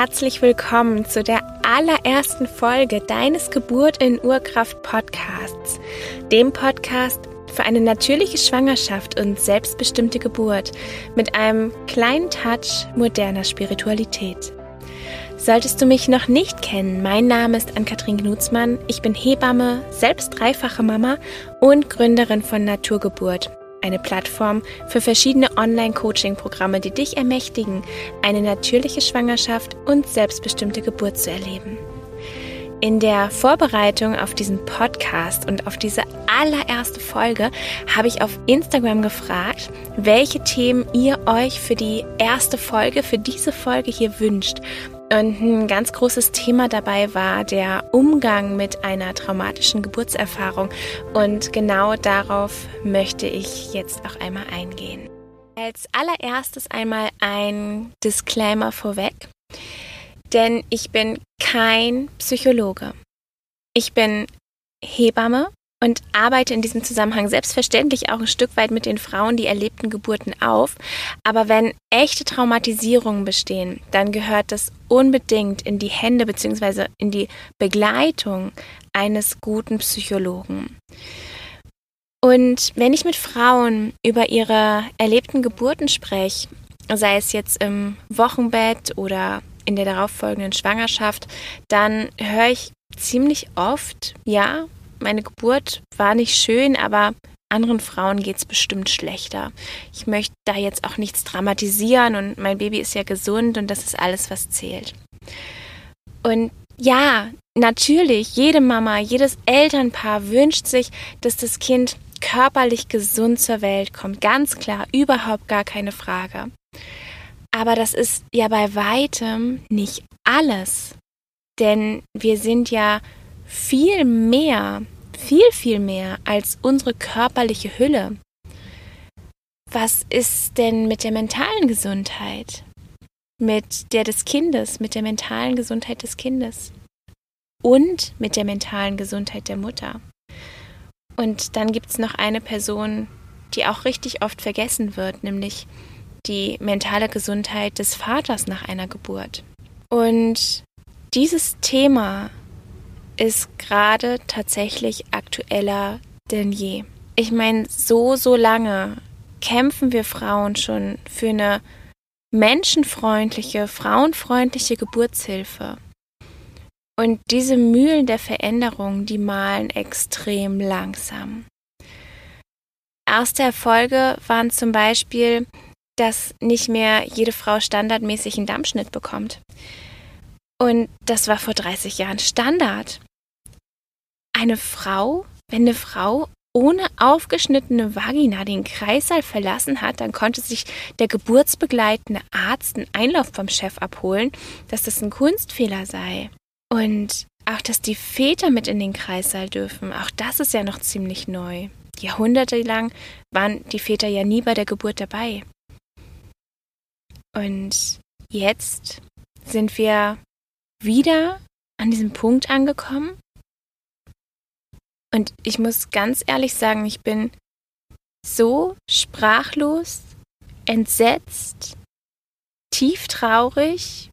Herzlich willkommen zu der allerersten Folge deines Geburt in Urkraft Podcasts, dem Podcast für eine natürliche Schwangerschaft und selbstbestimmte Geburt mit einem kleinen Touch moderner Spiritualität. Solltest du mich noch nicht kennen, mein Name ist Ann-Kathrin Gnutzmann. Ich bin Hebamme, selbst dreifache Mama und Gründerin von Naturgeburt, eine Plattform für verschiedene Online-Coaching-Programme, die dich ermächtigen, eine natürliche Schwangerschaft und selbstbestimmte Geburt zu erleben. In der Vorbereitung auf diesen Podcast und auf diese allererste Folge habe ich auf Instagram gefragt, welche Themen ihr euch für die erste Folge, für diese Folge hier wünscht. Und ein ganz großes Thema dabei war der Umgang mit einer traumatischen Geburtserfahrung. Und genau darauf möchte ich jetzt auch einmal eingehen. Als allererstes einmal ein Disclaimer vorweg, denn ich bin kein Psychologe. Ich bin Hebamme und arbeite in diesem Zusammenhang selbstverständlich auch ein Stück weit mit den Frauen die erlebten Geburten auf. Aber wenn echte Traumatisierungen bestehen, dann gehört das unbedingt in die Hände bzw. in die Begleitung eines guten Psychologen. Und wenn ich mit Frauen über ihre erlebten Geburten spreche, sei es jetzt im Wochenbett oder in der darauffolgenden Schwangerschaft, dann höre ich ziemlich oft, ja, meine Geburt war nicht schön, aber anderen Frauen geht es bestimmt schlechter. Ich möchte da jetzt auch nichts dramatisieren und mein Baby ist ja gesund und das ist alles, was zählt. Und ja, natürlich, jede Mama, jedes Elternpaar wünscht sich, dass das Kind körperlich gesund zur Welt kommt. Ganz klar, überhaupt gar keine Frage. Aber das ist ja bei weitem nicht alles. Denn wir sind ja viel mehr, viel, viel mehr als unsere körperliche Hülle. Was ist denn mit der mentalen Gesundheit? Mit der des Kindes, mit der mentalen Gesundheit des Kindes und mit der mentalen Gesundheit der Mutter. Und dann gibt es noch eine Person, die auch richtig oft vergessen wird, nämlich die mentale Gesundheit des Vaters nach einer Geburt. Und dieses Thema ist gerade tatsächlich aktueller denn je. Ich meine, so, so lange kämpfen wir Frauen schon für eine menschenfreundliche, frauenfreundliche Geburtshilfe. Und diese Mühlen der Veränderung, die malen extrem langsam. Erste Erfolge waren zum Beispiel, dass nicht mehr jede Frau standardmäßig einen Dammschnitt bekommt. Und das war vor 30 Jahren Standard eine Frau, wenn eine Frau ohne aufgeschnittene Vagina den Kreissaal verlassen hat, dann konnte sich der geburtsbegleitende Arzt einen Einlauf vom Chef abholen, dass das ein Kunstfehler sei. Und auch, dass die Väter mit in den Kreissaal dürfen, auch das ist ja noch ziemlich neu. Jahrhundertelang waren die Väter ja nie bei der Geburt dabei. Und jetzt sind wir wieder an diesem Punkt angekommen, und ich muss ganz ehrlich sagen, ich bin so sprachlos, entsetzt, tief traurig,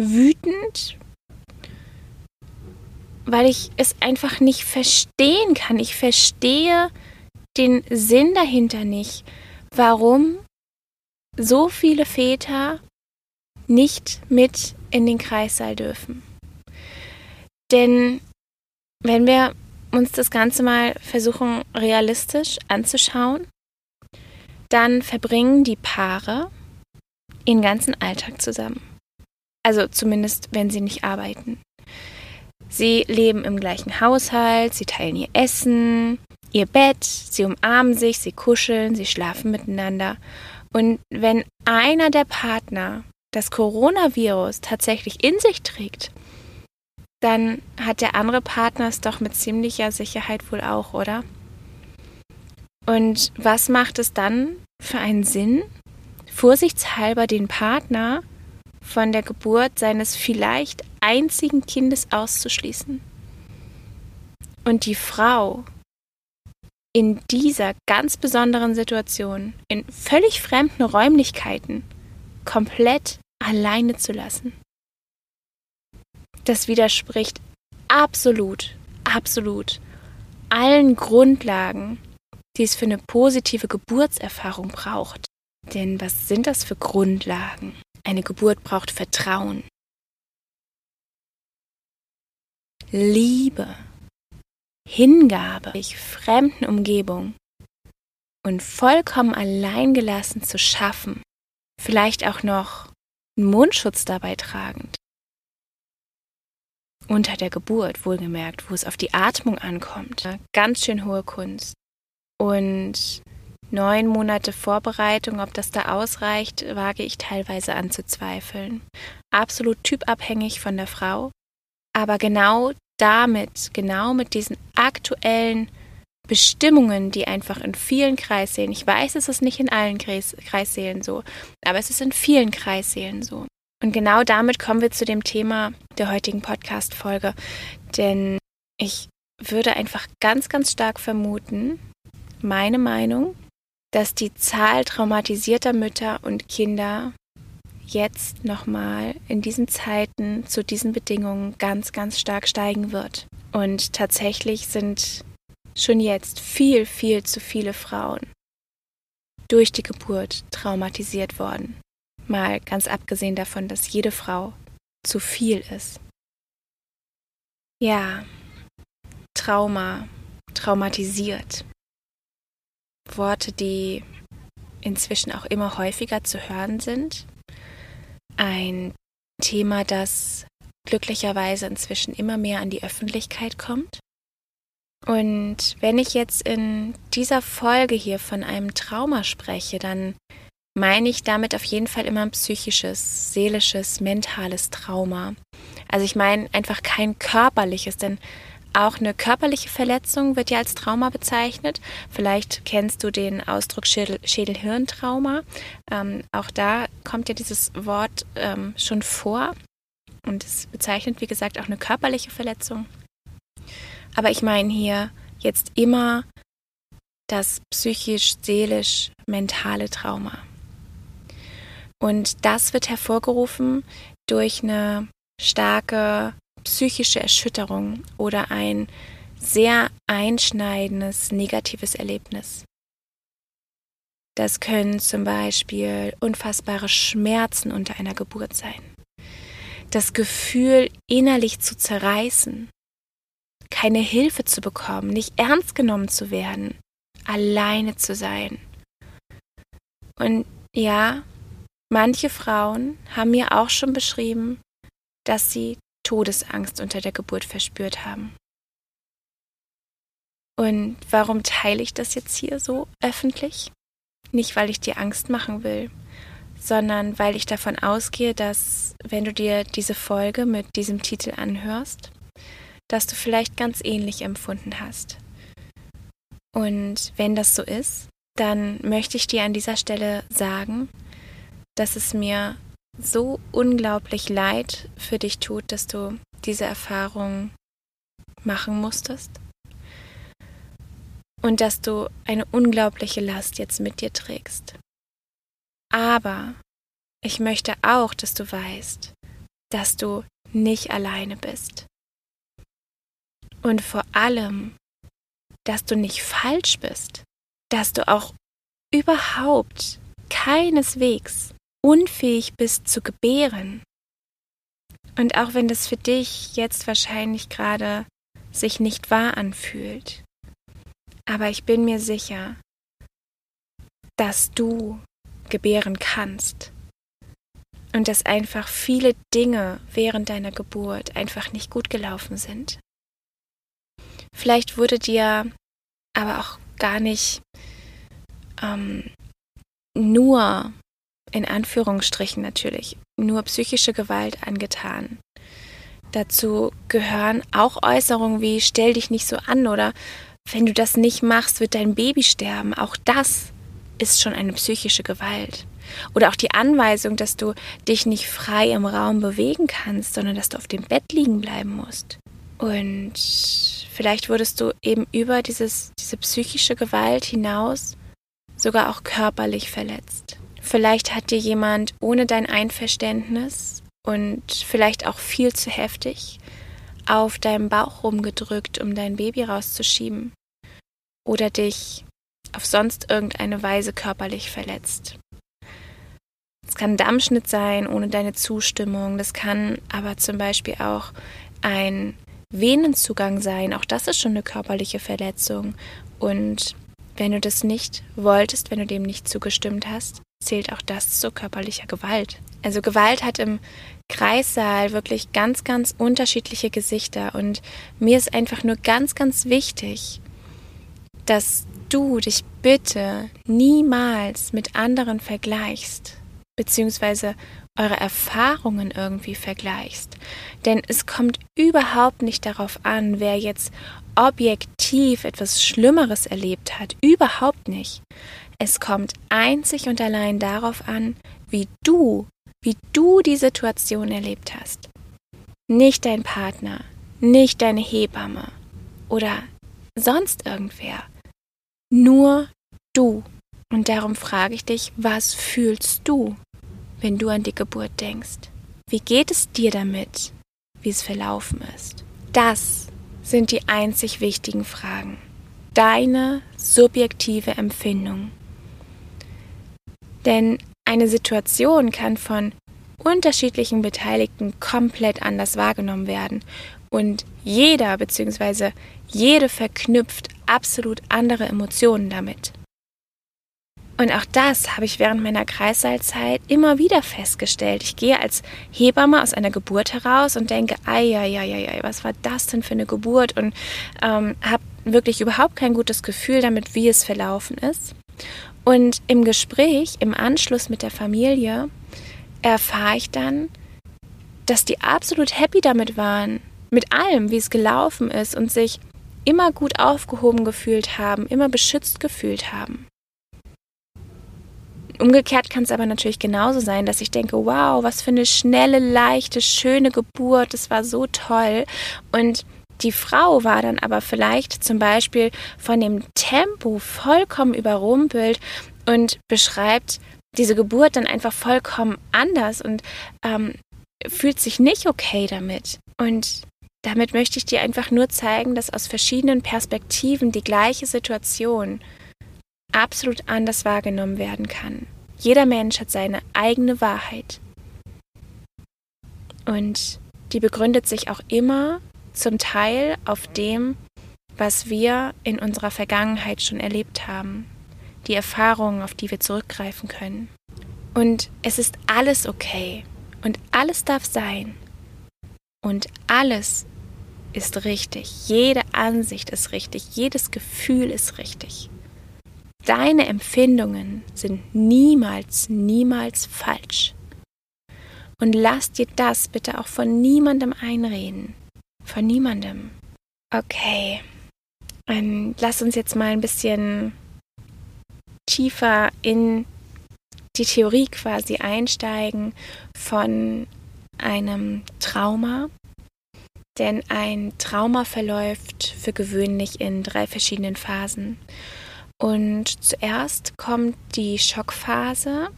wütend, weil ich es einfach nicht verstehen kann. Ich verstehe den Sinn dahinter nicht, warum so viele Väter nicht mit in den Kreissaal dürfen. Denn wenn wir uns das Ganze mal versuchen realistisch anzuschauen, dann verbringen die Paare ihren ganzen Alltag zusammen. Also zumindest, wenn sie nicht arbeiten. Sie leben im gleichen Haushalt, sie teilen ihr Essen, ihr Bett, sie umarmen sich, sie kuscheln, sie schlafen miteinander. Und wenn einer der Partner das Coronavirus tatsächlich in sich trägt, dann hat der andere Partner es doch mit ziemlicher Sicherheit wohl auch, oder? Und was macht es dann für einen Sinn, vorsichtshalber den Partner von der Geburt seines vielleicht einzigen Kindes auszuschließen? Und die Frau in dieser ganz besonderen Situation, in völlig fremden Räumlichkeiten, komplett alleine zu lassen. Das widerspricht absolut, absolut allen Grundlagen, die es für eine positive Geburtserfahrung braucht. Denn was sind das für Grundlagen? Eine Geburt braucht Vertrauen, Liebe, Hingabe, ich fremden Umgebung und vollkommen alleingelassen zu schaffen, vielleicht auch noch einen Mundschutz dabei tragend. Unter der Geburt, wohlgemerkt, wo es auf die Atmung ankommt. Ganz schön hohe Kunst. Und neun Monate Vorbereitung, ob das da ausreicht, wage ich teilweise anzuzweifeln. Absolut typabhängig von der Frau. Aber genau damit, genau mit diesen aktuellen Bestimmungen, die einfach in vielen Kreissälen, ich weiß, es ist nicht in allen Kreis, Kreissälen so, aber es ist in vielen Kreissälen so. Und genau damit kommen wir zu dem Thema der heutigen Podcast-Folge. Denn ich würde einfach ganz, ganz stark vermuten, meine Meinung, dass die Zahl traumatisierter Mütter und Kinder jetzt nochmal in diesen Zeiten zu diesen Bedingungen ganz, ganz stark steigen wird. Und tatsächlich sind schon jetzt viel, viel zu viele Frauen durch die Geburt traumatisiert worden. Mal ganz abgesehen davon, dass jede Frau zu viel ist. Ja, Trauma, traumatisiert. Worte, die inzwischen auch immer häufiger zu hören sind. Ein Thema, das glücklicherweise inzwischen immer mehr an die Öffentlichkeit kommt. Und wenn ich jetzt in dieser Folge hier von einem Trauma spreche, dann meine ich damit auf jeden Fall immer ein psychisches, seelisches, mentales Trauma. Also ich meine einfach kein körperliches, denn auch eine körperliche Verletzung wird ja als Trauma bezeichnet. Vielleicht kennst du den Ausdruck Schädel-Hirntrauma. Ähm, auch da kommt ja dieses Wort ähm, schon vor. Und es bezeichnet, wie gesagt, auch eine körperliche Verletzung. Aber ich meine hier jetzt immer das psychisch-seelisch-mentale Trauma. Und das wird hervorgerufen durch eine starke psychische Erschütterung oder ein sehr einschneidendes negatives Erlebnis. Das können zum Beispiel unfassbare Schmerzen unter einer Geburt sein. Das Gefühl, innerlich zu zerreißen, keine Hilfe zu bekommen, nicht ernst genommen zu werden, alleine zu sein. Und ja, manche Frauen haben mir auch schon beschrieben, dass sie Todesangst unter der Geburt verspürt haben. Und warum teile ich das jetzt hier so öffentlich? Nicht, weil ich dir Angst machen will, sondern weil ich davon ausgehe, dass wenn du dir diese Folge mit diesem Titel anhörst, dass du vielleicht ganz ähnlich empfunden hast. Und wenn das so ist, dann möchte ich dir an dieser Stelle sagen, dass es mir so unglaublich leid für dich tut, dass du diese Erfahrung machen musstest und dass du eine unglaubliche Last jetzt mit dir trägst. Aber ich möchte auch, dass du weißt, dass du nicht alleine bist. Und vor allem, dass du nicht falsch bist, dass du auch überhaupt keineswegs unfähig bist zu gebären. Und auch wenn das für dich jetzt wahrscheinlich gerade sich nicht wahr anfühlt, aber ich bin mir sicher, dass du gebären kannst und dass einfach viele Dinge während deiner Geburt einfach nicht gut gelaufen sind. Vielleicht wurde dir aber auch gar nicht ähm, nur in Anführungsstrichen natürlich, nur psychische Gewalt angetan. Dazu gehören auch Äußerungen wie stell dich nicht so an oder wenn du das nicht machst, wird dein Baby sterben. Auch das ist schon eine psychische Gewalt. Oder auch die Anweisung, dass du dich nicht frei im Raum bewegen kannst, sondern dass du auf dem Bett liegen bleiben musst. Und vielleicht wurdest du eben über dieses, diese psychische Gewalt hinaus sogar auch körperlich verletzt Vielleicht hat dir jemand ohne dein Einverständnis und vielleicht auch viel zu heftig auf deinem Bauch rumgedrückt, um dein Baby rauszuschieben. Oder dich auf sonst irgendeine Weise körperlich verletzt. Es kann Dammschnitt sein ohne deine Zustimmung. Das kann aber zum Beispiel auch ein Venenzugang sein. Auch das ist schon eine körperliche Verletzung. Und wenn du das nicht wolltest, wenn du dem nicht zugestimmt hast, zählt auch das zu körperlicher Gewalt. Also Gewalt hat im Kreissaal wirklich ganz, ganz unterschiedliche Gesichter. Und mir ist einfach nur ganz, ganz wichtig, dass du dich bitte niemals mit anderen vergleichst beziehungsweise eure Erfahrungen irgendwie vergleichst. Denn es kommt überhaupt nicht darauf an, wer jetzt objektiv etwas Schlimmeres erlebt hat. Überhaupt nicht. Es kommt einzig und allein darauf an, wie du, wie du die Situation erlebt hast. Nicht dein Partner, nicht deine Hebamme oder sonst irgendwer. Nur du. Und darum frage ich dich, was fühlst du? wenn du an die Geburt denkst? Wie geht es dir damit, wie es verlaufen ist? Das sind die einzig wichtigen Fragen. Deine subjektive Empfindung. Denn eine Situation kann von unterschiedlichen Beteiligten komplett anders wahrgenommen werden und jeder bzw. jede verknüpft absolut andere Emotionen damit. Und auch das habe ich während meiner Kreissaalzeit immer wieder festgestellt. Ich gehe als Hebamme aus einer Geburt heraus und denke, ei, ei, ei, ei, was war das denn für eine Geburt? Und ähm, habe wirklich überhaupt kein gutes Gefühl damit, wie es verlaufen ist. Und im Gespräch, im Anschluss mit der Familie, erfahre ich dann, dass die absolut happy damit waren, mit allem, wie es gelaufen ist und sich immer gut aufgehoben gefühlt haben, immer beschützt gefühlt haben. Umgekehrt kann es aber natürlich genauso sein, dass ich denke, wow, was für eine schnelle, leichte, schöne Geburt, das war so toll. Und die Frau war dann aber vielleicht zum Beispiel von dem Tempo vollkommen überrumpelt und beschreibt diese Geburt dann einfach vollkommen anders und ähm, fühlt sich nicht okay damit. Und damit möchte ich dir einfach nur zeigen, dass aus verschiedenen Perspektiven die gleiche Situation absolut anders wahrgenommen werden kann. Jeder Mensch hat seine eigene Wahrheit. Und die begründet sich auch immer zum Teil auf dem, was wir in unserer Vergangenheit schon erlebt haben, die Erfahrungen, auf die wir zurückgreifen können. Und es ist alles okay und alles darf sein und alles ist richtig, jede Ansicht ist richtig, jedes Gefühl ist richtig. Deine Empfindungen sind niemals, niemals falsch. Und lass dir das bitte auch von niemandem einreden. Von niemandem. Okay. Und lass uns jetzt mal ein bisschen tiefer in die Theorie quasi einsteigen von einem Trauma. Denn ein Trauma verläuft für gewöhnlich in drei verschiedenen Phasen. Und zuerst kommt die Schockphase,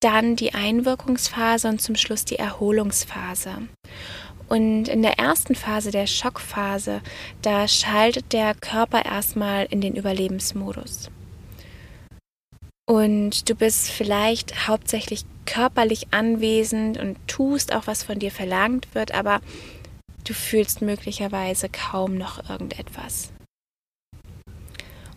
dann die Einwirkungsphase und zum Schluss die Erholungsphase. Und in der ersten Phase, der Schockphase, da schaltet der Körper erstmal in den Überlebensmodus. Und du bist vielleicht hauptsächlich körperlich anwesend und tust auch, was von dir verlangt wird, aber du fühlst möglicherweise kaum noch irgendetwas.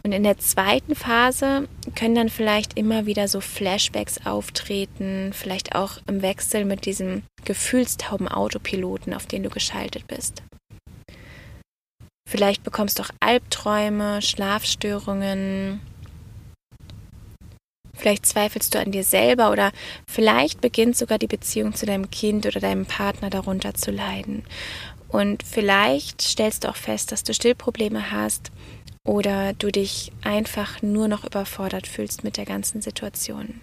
Und in der zweiten Phase können dann vielleicht immer wieder so Flashbacks auftreten, vielleicht auch im Wechsel mit diesem gefühlstauben Autopiloten, auf den du geschaltet bist. Vielleicht bekommst du auch Albträume, Schlafstörungen. Vielleicht zweifelst du an dir selber oder vielleicht beginnt sogar die Beziehung zu deinem Kind oder deinem Partner darunter zu leiden. Und vielleicht stellst du auch fest, dass du Stillprobleme hast oder du dich einfach nur noch überfordert fühlst mit der ganzen Situation.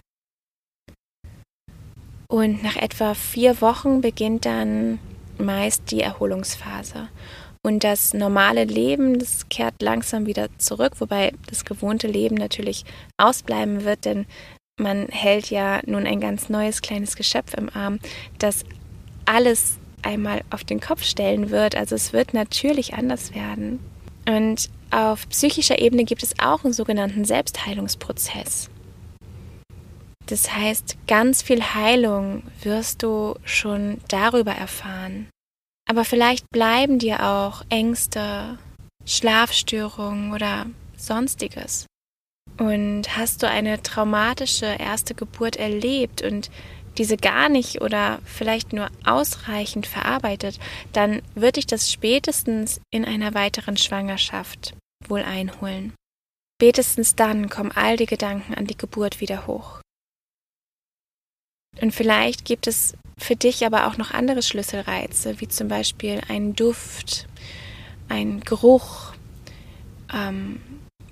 Und nach etwa vier Wochen beginnt dann meist die Erholungsphase. Und das normale Leben, das kehrt langsam wieder zurück, wobei das gewohnte Leben natürlich ausbleiben wird, denn man hält ja nun ein ganz neues kleines Geschöpf im Arm, das alles einmal auf den Kopf stellen wird. Also es wird natürlich anders werden. Und auf psychischer Ebene gibt es auch einen sogenannten Selbstheilungsprozess. Das heißt, ganz viel Heilung wirst du schon darüber erfahren. Aber vielleicht bleiben dir auch Ängste, Schlafstörungen oder sonstiges. Und hast du eine traumatische erste Geburt erlebt und diese gar nicht oder vielleicht nur ausreichend verarbeitet, dann wird dich das spätestens in einer weiteren Schwangerschaft wohl einholen. Spätestens dann kommen all die Gedanken an die Geburt wieder hoch. Und vielleicht gibt es für dich aber auch noch andere Schlüsselreize, wie zum Beispiel ein Duft, ein Geruch ähm,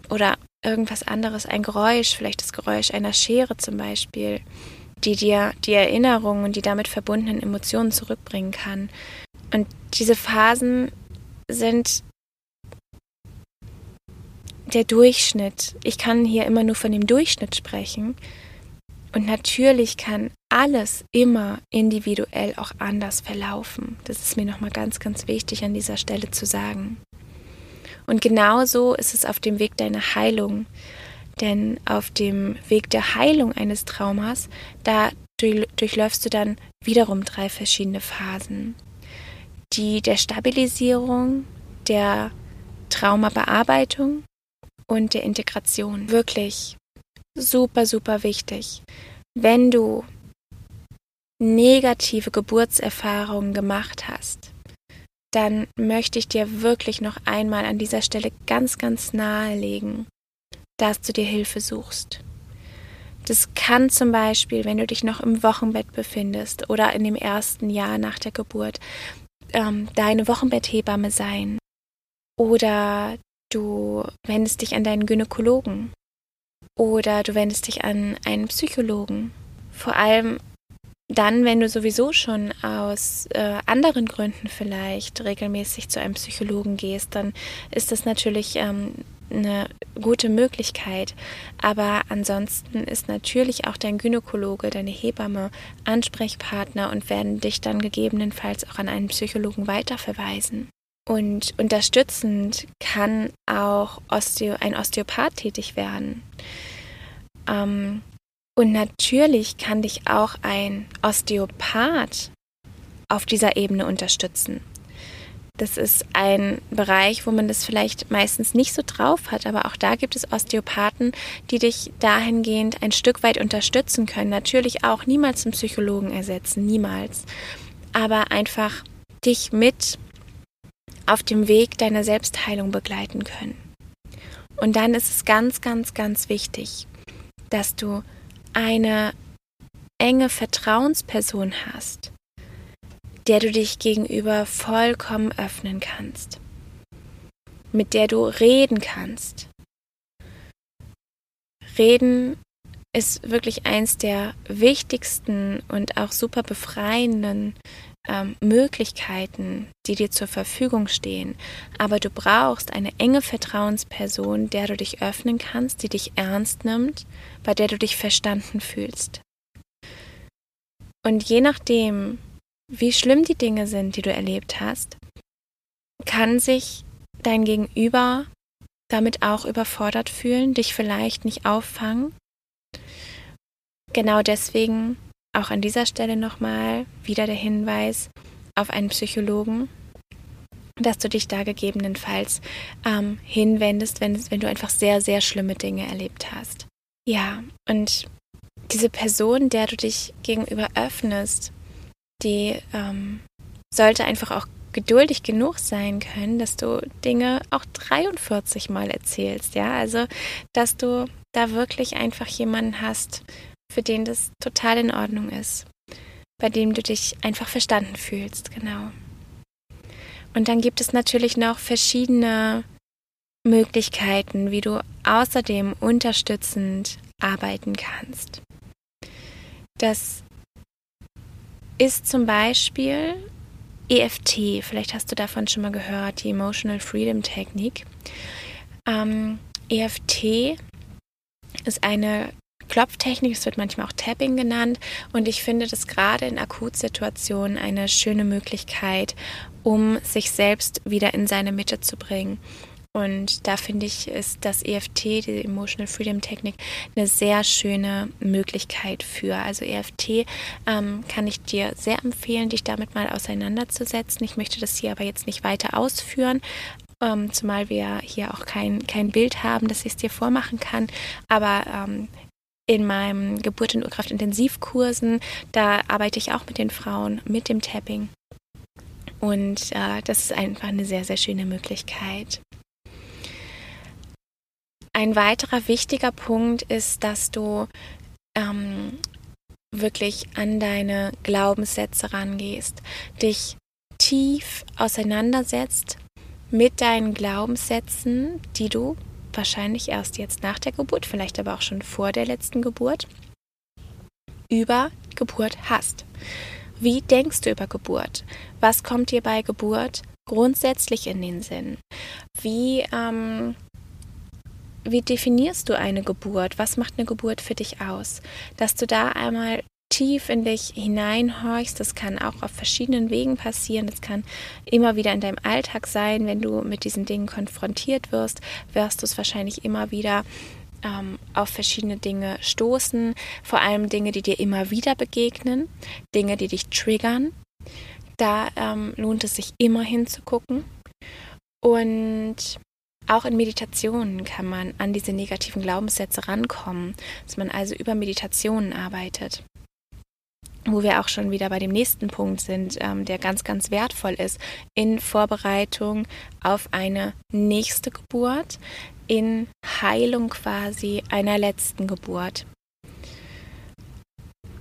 oder irgendwas anderes, ein Geräusch, vielleicht das Geräusch einer Schere zum Beispiel, die dir die Erinnerungen und die damit verbundenen Emotionen zurückbringen kann. Und diese Phasen sind der Durchschnitt. Ich kann hier immer nur von dem Durchschnitt sprechen. Und natürlich kann alles immer individuell auch anders verlaufen. Das ist mir nochmal ganz, ganz wichtig an dieser Stelle zu sagen. Und genauso ist es auf dem Weg deiner Heilung. Denn auf dem Weg der Heilung eines Traumas, da durchläufst du dann wiederum drei verschiedene Phasen. Die der Stabilisierung, der Traumabearbeitung und der Integration. Wirklich super, super wichtig. Wenn du negative Geburtserfahrungen gemacht hast, dann möchte ich dir wirklich noch einmal an dieser Stelle ganz, ganz nahelegen, dass du dir Hilfe suchst. Das kann zum Beispiel, wenn du dich noch im Wochenbett befindest oder in dem ersten Jahr nach der Geburt, ähm, deine Wochenbetthebamme sein. Oder du wendest dich an deinen Gynäkologen. Oder du wendest dich an einen Psychologen. Vor allem dann, wenn du sowieso schon aus äh, anderen Gründen vielleicht regelmäßig zu einem Psychologen gehst, dann ist das natürlich ähm, eine gute Möglichkeit. Aber ansonsten ist natürlich auch dein Gynäkologe, deine Hebamme Ansprechpartner und werden dich dann gegebenenfalls auch an einen Psychologen weiterverweisen. Und unterstützend kann auch Osteo ein Osteopath tätig werden. Ähm, und natürlich kann dich auch ein Osteopath auf dieser Ebene unterstützen. Das ist ein Bereich, wo man das vielleicht meistens nicht so drauf hat, aber auch da gibt es Osteopathen, die dich dahingehend ein Stück weit unterstützen können. Natürlich auch niemals einen Psychologen ersetzen, niemals. Aber einfach dich mit auf dem Weg deiner Selbstheilung begleiten können. Und dann ist es ganz, ganz, ganz wichtig, dass du eine enge Vertrauensperson hast, der du dich gegenüber vollkommen öffnen kannst, mit der du reden kannst. Reden ist wirklich eins der wichtigsten und auch super befreienden ähm, Möglichkeiten, die dir zur Verfügung stehen. Aber du brauchst eine enge Vertrauensperson, der du dich öffnen kannst, die dich ernst nimmt, bei der du dich verstanden fühlst. Und je nachdem, wie schlimm die Dinge sind, die du erlebt hast, kann sich dein Gegenüber damit auch überfordert fühlen, dich vielleicht nicht auffangen. Genau deswegen auch an dieser Stelle nochmal wieder der Hinweis auf einen Psychologen, dass du dich da gegebenenfalls ähm, hinwendest, wenn, wenn du einfach sehr, sehr schlimme Dinge erlebt hast. Ja, und diese Person, der du dich gegenüber öffnest, die ähm, sollte einfach auch geduldig genug sein können, dass du Dinge auch 43 Mal erzählst, ja, also dass du da wirklich einfach jemanden hast, für den das total in Ordnung ist, bei dem du dich einfach verstanden fühlst, genau. Und dann gibt es natürlich noch verschiedene Möglichkeiten, wie du außerdem unterstützend arbeiten kannst. Das ist zum Beispiel EFT, vielleicht hast du davon schon mal gehört, die Emotional Freedom Technik. Ähm, EFT ist eine Klopftechnik, es wird manchmal auch Tapping genannt. Und ich finde das gerade in Akutsituationen eine schöne Möglichkeit, um sich selbst wieder in seine Mitte zu bringen. Und da finde ich, ist das EFT, die Emotional Freedom Technik, eine sehr schöne Möglichkeit für. Also EFT ähm, kann ich dir sehr empfehlen, dich damit mal auseinanderzusetzen. Ich möchte das hier aber jetzt nicht weiter ausführen. Ähm, zumal wir hier auch kein, kein Bild haben, dass ich es dir vormachen kann. Aber ähm, in meinem Geburt in Urkraft Intensivkursen, da arbeite ich auch mit den Frauen mit dem Tapping. Und äh, das ist einfach eine sehr, sehr schöne Möglichkeit. Ein weiterer wichtiger Punkt ist, dass du ähm, wirklich an deine Glaubenssätze rangehst, dich tief auseinandersetzt mit deinen Glaubenssätzen, die du wahrscheinlich erst jetzt nach der Geburt, vielleicht aber auch schon vor der letzten Geburt, über Geburt hast. Wie denkst du über Geburt? Was kommt dir bei Geburt grundsätzlich in den Sinn? Wie ähm, wie definierst du eine Geburt? Was macht eine Geburt für dich aus? Dass du da einmal tief in dich hineinhorchst, das kann auch auf verschiedenen Wegen passieren. Das kann immer wieder in deinem Alltag sein, wenn du mit diesen Dingen konfrontiert wirst, wirst du es wahrscheinlich immer wieder ähm, auf verschiedene Dinge stoßen, vor allem Dinge, die dir immer wieder begegnen, Dinge, die dich triggern. Da ähm, lohnt es sich immer hinzugucken. Und auch in Meditationen kann man an diese negativen Glaubenssätze rankommen, dass man also über Meditationen arbeitet. Wo wir auch schon wieder bei dem nächsten Punkt sind, ähm, der ganz, ganz wertvoll ist, in Vorbereitung auf eine nächste Geburt, in Heilung quasi einer letzten Geburt.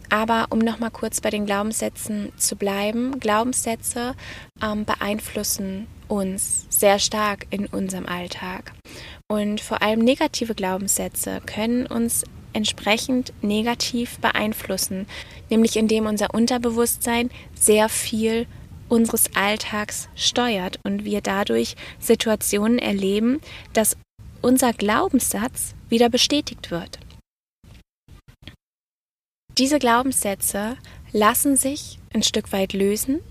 Aber um nochmal kurz bei den Glaubenssätzen zu bleiben, Glaubenssätze ähm, beeinflussen uns sehr stark in unserem Alltag. Und vor allem negative Glaubenssätze können uns entsprechend negativ beeinflussen, nämlich indem unser Unterbewusstsein sehr viel unseres Alltags steuert und wir dadurch Situationen erleben, dass unser Glaubenssatz wieder bestätigt wird. Diese Glaubenssätze lassen sich ein Stück weit lösen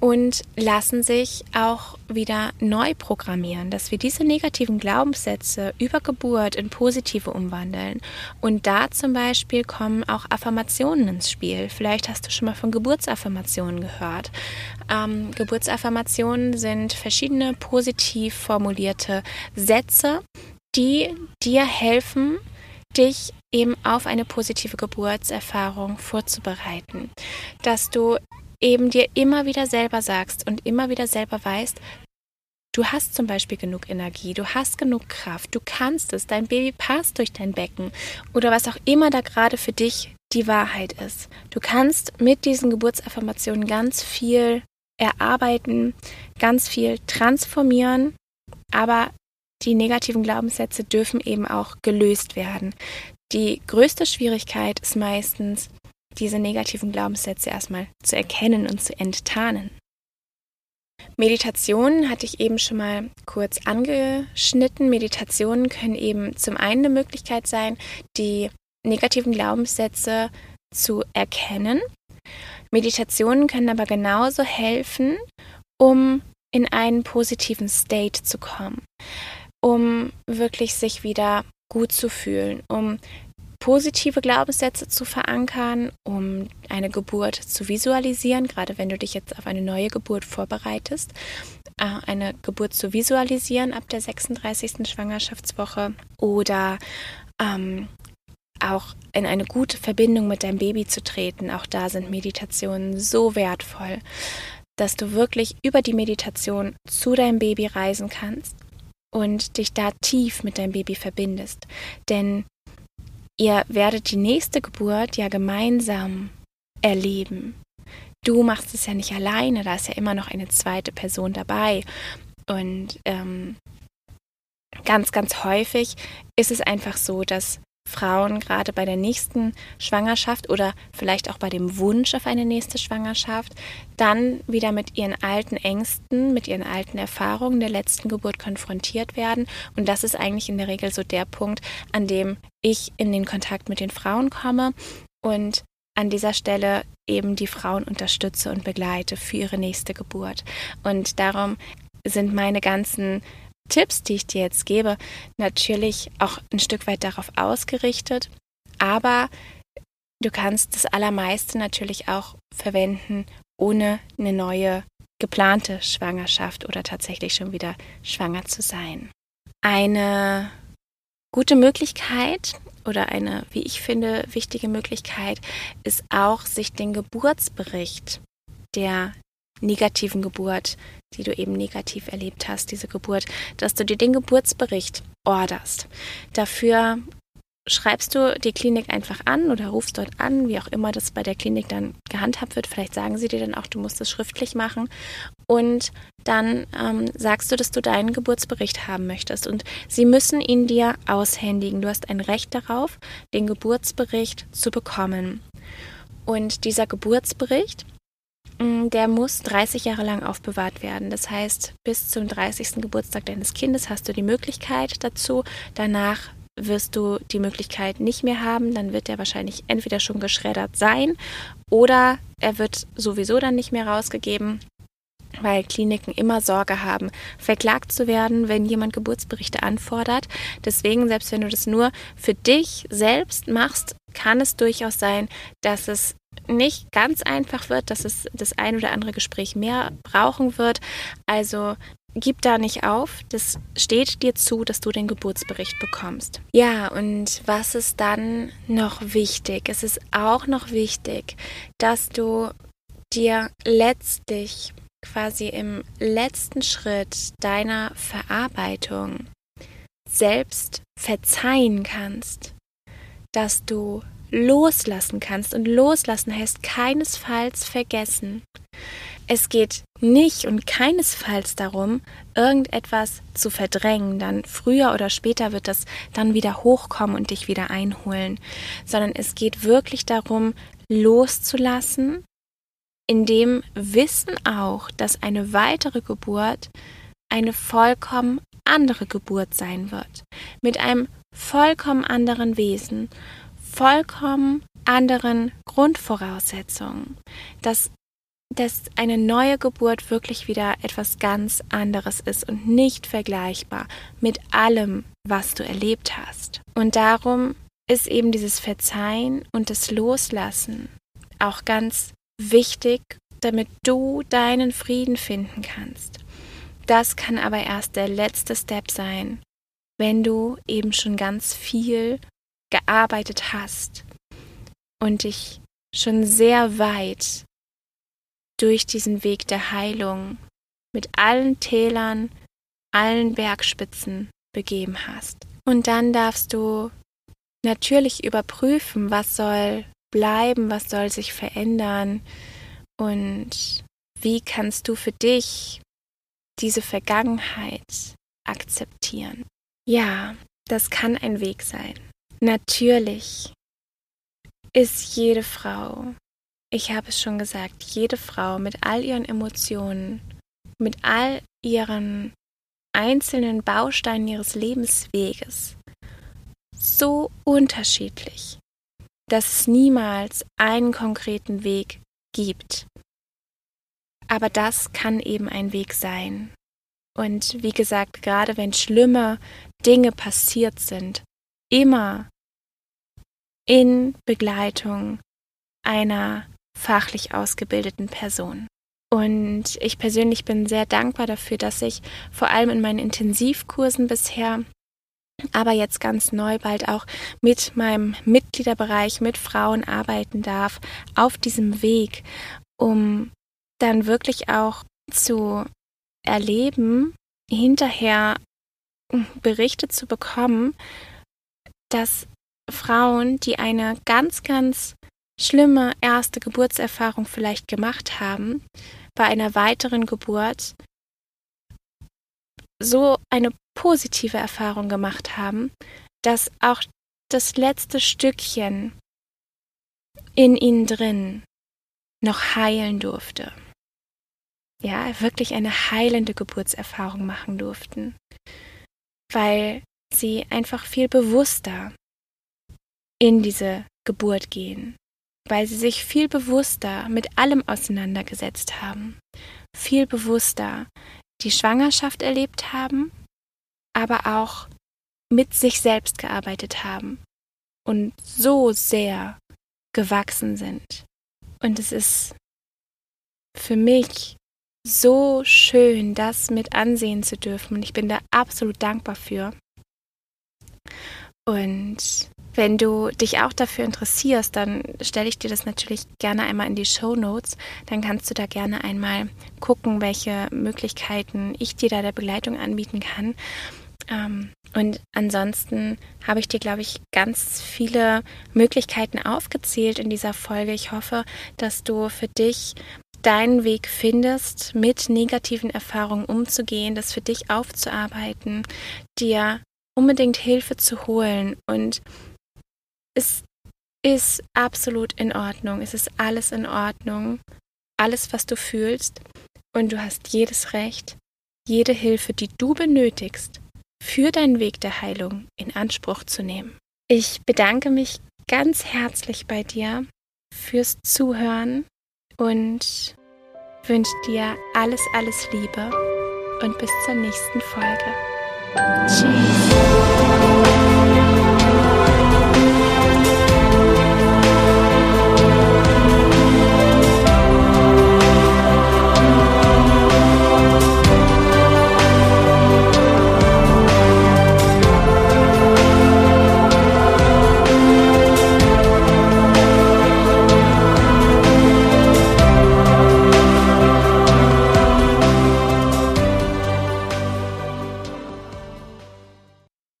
und lassen sich auch wieder neu programmieren, dass wir diese negativen Glaubenssätze über Geburt in positive umwandeln. Und da zum Beispiel kommen auch Affirmationen ins Spiel. Vielleicht hast du schon mal von Geburtsaffirmationen gehört. Ähm, Geburtsaffirmationen sind verschiedene positiv formulierte Sätze, die dir helfen, dich eben auf eine positive Geburtserfahrung vorzubereiten. Dass du eben dir immer wieder selber sagst und immer wieder selber weißt, du hast zum Beispiel genug Energie, du hast genug Kraft, du kannst es, dein Baby passt durch dein Becken oder was auch immer da gerade für dich die Wahrheit ist. Du kannst mit diesen Geburtsaffirmationen ganz viel erarbeiten, ganz viel transformieren, aber die negativen Glaubenssätze dürfen eben auch gelöst werden. Die größte Schwierigkeit ist meistens, diese negativen Glaubenssätze erstmal zu erkennen und zu enttarnen. Meditationen hatte ich eben schon mal kurz angeschnitten. Meditationen können eben zum einen eine Möglichkeit sein, die negativen Glaubenssätze zu erkennen. Meditationen können aber genauso helfen, um in einen positiven State zu kommen, um wirklich sich wieder gut zu fühlen, um positive Glaubenssätze zu verankern, um eine Geburt zu visualisieren, gerade wenn du dich jetzt auf eine neue Geburt vorbereitest, äh, eine Geburt zu visualisieren ab der 36. Schwangerschaftswoche oder ähm, auch in eine gute Verbindung mit deinem Baby zu treten. Auch da sind Meditationen so wertvoll, dass du wirklich über die Meditation zu deinem Baby reisen kannst und dich da tief mit deinem Baby verbindest. Denn ihr werdet die nächste Geburt ja gemeinsam erleben. Du machst es ja nicht alleine, da ist ja immer noch eine zweite Person dabei. Und ähm, ganz, ganz häufig ist es einfach so, dass Frauen gerade bei der nächsten Schwangerschaft oder vielleicht auch bei dem Wunsch auf eine nächste Schwangerschaft dann wieder mit ihren alten Ängsten, mit ihren alten Erfahrungen der letzten Geburt konfrontiert werden. Und das ist eigentlich in der Regel so der Punkt, an dem ich in den Kontakt mit den Frauen komme und an dieser Stelle eben die Frauen unterstütze und begleite für ihre nächste Geburt. Und darum sind meine ganzen Tipps, die ich dir jetzt gebe, natürlich auch ein Stück weit darauf ausgerichtet, aber du kannst das Allermeiste natürlich auch verwenden, ohne eine neue geplante Schwangerschaft oder tatsächlich schon wieder schwanger zu sein. Eine gute Möglichkeit oder eine, wie ich finde, wichtige Möglichkeit ist auch, sich den Geburtsbericht der negativen Geburt, die du eben negativ erlebt hast, diese Geburt, dass du dir den Geburtsbericht orderst. Dafür schreibst du die Klinik einfach an oder rufst dort an, wie auch immer das bei der Klinik dann gehandhabt wird. Vielleicht sagen sie dir dann auch, du musst es schriftlich machen. Und dann ähm, sagst du, dass du deinen Geburtsbericht haben möchtest. Und sie müssen ihn dir aushändigen. Du hast ein Recht darauf, den Geburtsbericht zu bekommen. Und dieser Geburtsbericht, der muss 30 Jahre lang aufbewahrt werden. Das heißt, bis zum 30. Geburtstag deines Kindes hast du die Möglichkeit dazu. Danach wirst du die Möglichkeit nicht mehr haben. Dann wird er wahrscheinlich entweder schon geschreddert sein oder er wird sowieso dann nicht mehr rausgegeben weil Kliniken immer Sorge haben, verklagt zu werden, wenn jemand Geburtsberichte anfordert. Deswegen, selbst wenn du das nur für dich selbst machst, kann es durchaus sein, dass es nicht ganz einfach wird, dass es das ein oder andere Gespräch mehr brauchen wird. Also gib da nicht auf. Das steht dir zu, dass du den Geburtsbericht bekommst. Ja, und was ist dann noch wichtig? Es ist auch noch wichtig, dass du dir letztlich quasi im letzten Schritt deiner Verarbeitung selbst verzeihen kannst, dass du loslassen kannst. Und loslassen heißt keinesfalls vergessen. Es geht nicht und keinesfalls darum, irgendetwas zu verdrängen, dann früher oder später wird das dann wieder hochkommen und dich wieder einholen, sondern es geht wirklich darum, loszulassen, in dem Wissen auch, dass eine weitere Geburt eine vollkommen andere Geburt sein wird, mit einem vollkommen anderen Wesen vollkommen anderen Grundvoraussetzungen, dass, dass eine neue Geburt wirklich wieder etwas ganz anderes ist und nicht vergleichbar mit allem, was du erlebt hast. Und darum ist eben dieses Verzeihen und das Loslassen auch ganz wichtig, damit du deinen Frieden finden kannst. Das kann aber erst der letzte Step sein, wenn du eben schon ganz viel gearbeitet hast und dich schon sehr weit durch diesen Weg der Heilung mit allen Tälern, allen Bergspitzen begeben hast. Und dann darfst du natürlich überprüfen, was soll bleiben, was soll sich verändern und wie kannst du für dich diese Vergangenheit akzeptieren. Ja, das kann ein Weg sein. Natürlich ist jede Frau, ich habe es schon gesagt, jede Frau mit all ihren Emotionen, mit all ihren einzelnen Bausteinen ihres Lebensweges so unterschiedlich, dass es niemals einen konkreten Weg gibt. Aber das kann eben ein Weg sein. Und wie gesagt, gerade wenn schlimme Dinge passiert sind, immer in Begleitung einer fachlich ausgebildeten Person. Und ich persönlich bin sehr dankbar dafür, dass ich vor allem in meinen Intensivkursen bisher, aber jetzt ganz neu bald auch mit meinem Mitgliederbereich mit Frauen arbeiten darf auf diesem Weg, um dann wirklich auch zu erleben, hinterher Berichte zu bekommen, dass Frauen, die eine ganz, ganz schlimme erste Geburtserfahrung vielleicht gemacht haben, bei einer weiteren Geburt so eine positive Erfahrung gemacht haben, dass auch das letzte Stückchen in ihnen drin noch heilen durfte. Ja, wirklich eine heilende Geburtserfahrung machen durften, weil sie einfach viel bewusster in diese Geburt gehen, weil sie sich viel bewusster mit allem auseinandergesetzt haben, viel bewusster die Schwangerschaft erlebt haben, aber auch mit sich selbst gearbeitet haben und so sehr gewachsen sind. Und es ist für mich so schön, das mit ansehen zu dürfen. Und ich bin da absolut dankbar für. Und wenn du dich auch dafür interessierst, dann stelle ich dir das natürlich gerne einmal in die Show Notes. Dann kannst du da gerne einmal gucken, welche Möglichkeiten ich dir da der Begleitung anbieten kann. Ähm, und ansonsten habe ich dir, glaube ich, ganz viele Möglichkeiten aufgezählt in dieser Folge. Ich hoffe, dass du für dich deinen Weg findest, mit negativen Erfahrungen umzugehen, das für dich aufzuarbeiten, dir unbedingt Hilfe zu holen. Und es ist absolut in Ordnung. Es ist alles in Ordnung. Alles, was du fühlst. Und du hast jedes Recht, jede Hilfe, die du benötigst, für deinen Weg der Heilung in Anspruch zu nehmen. Ich bedanke mich ganz herzlich bei dir fürs Zuhören und wünsche dir alles, alles Liebe und bis zur nächsten Folge. 寂寞。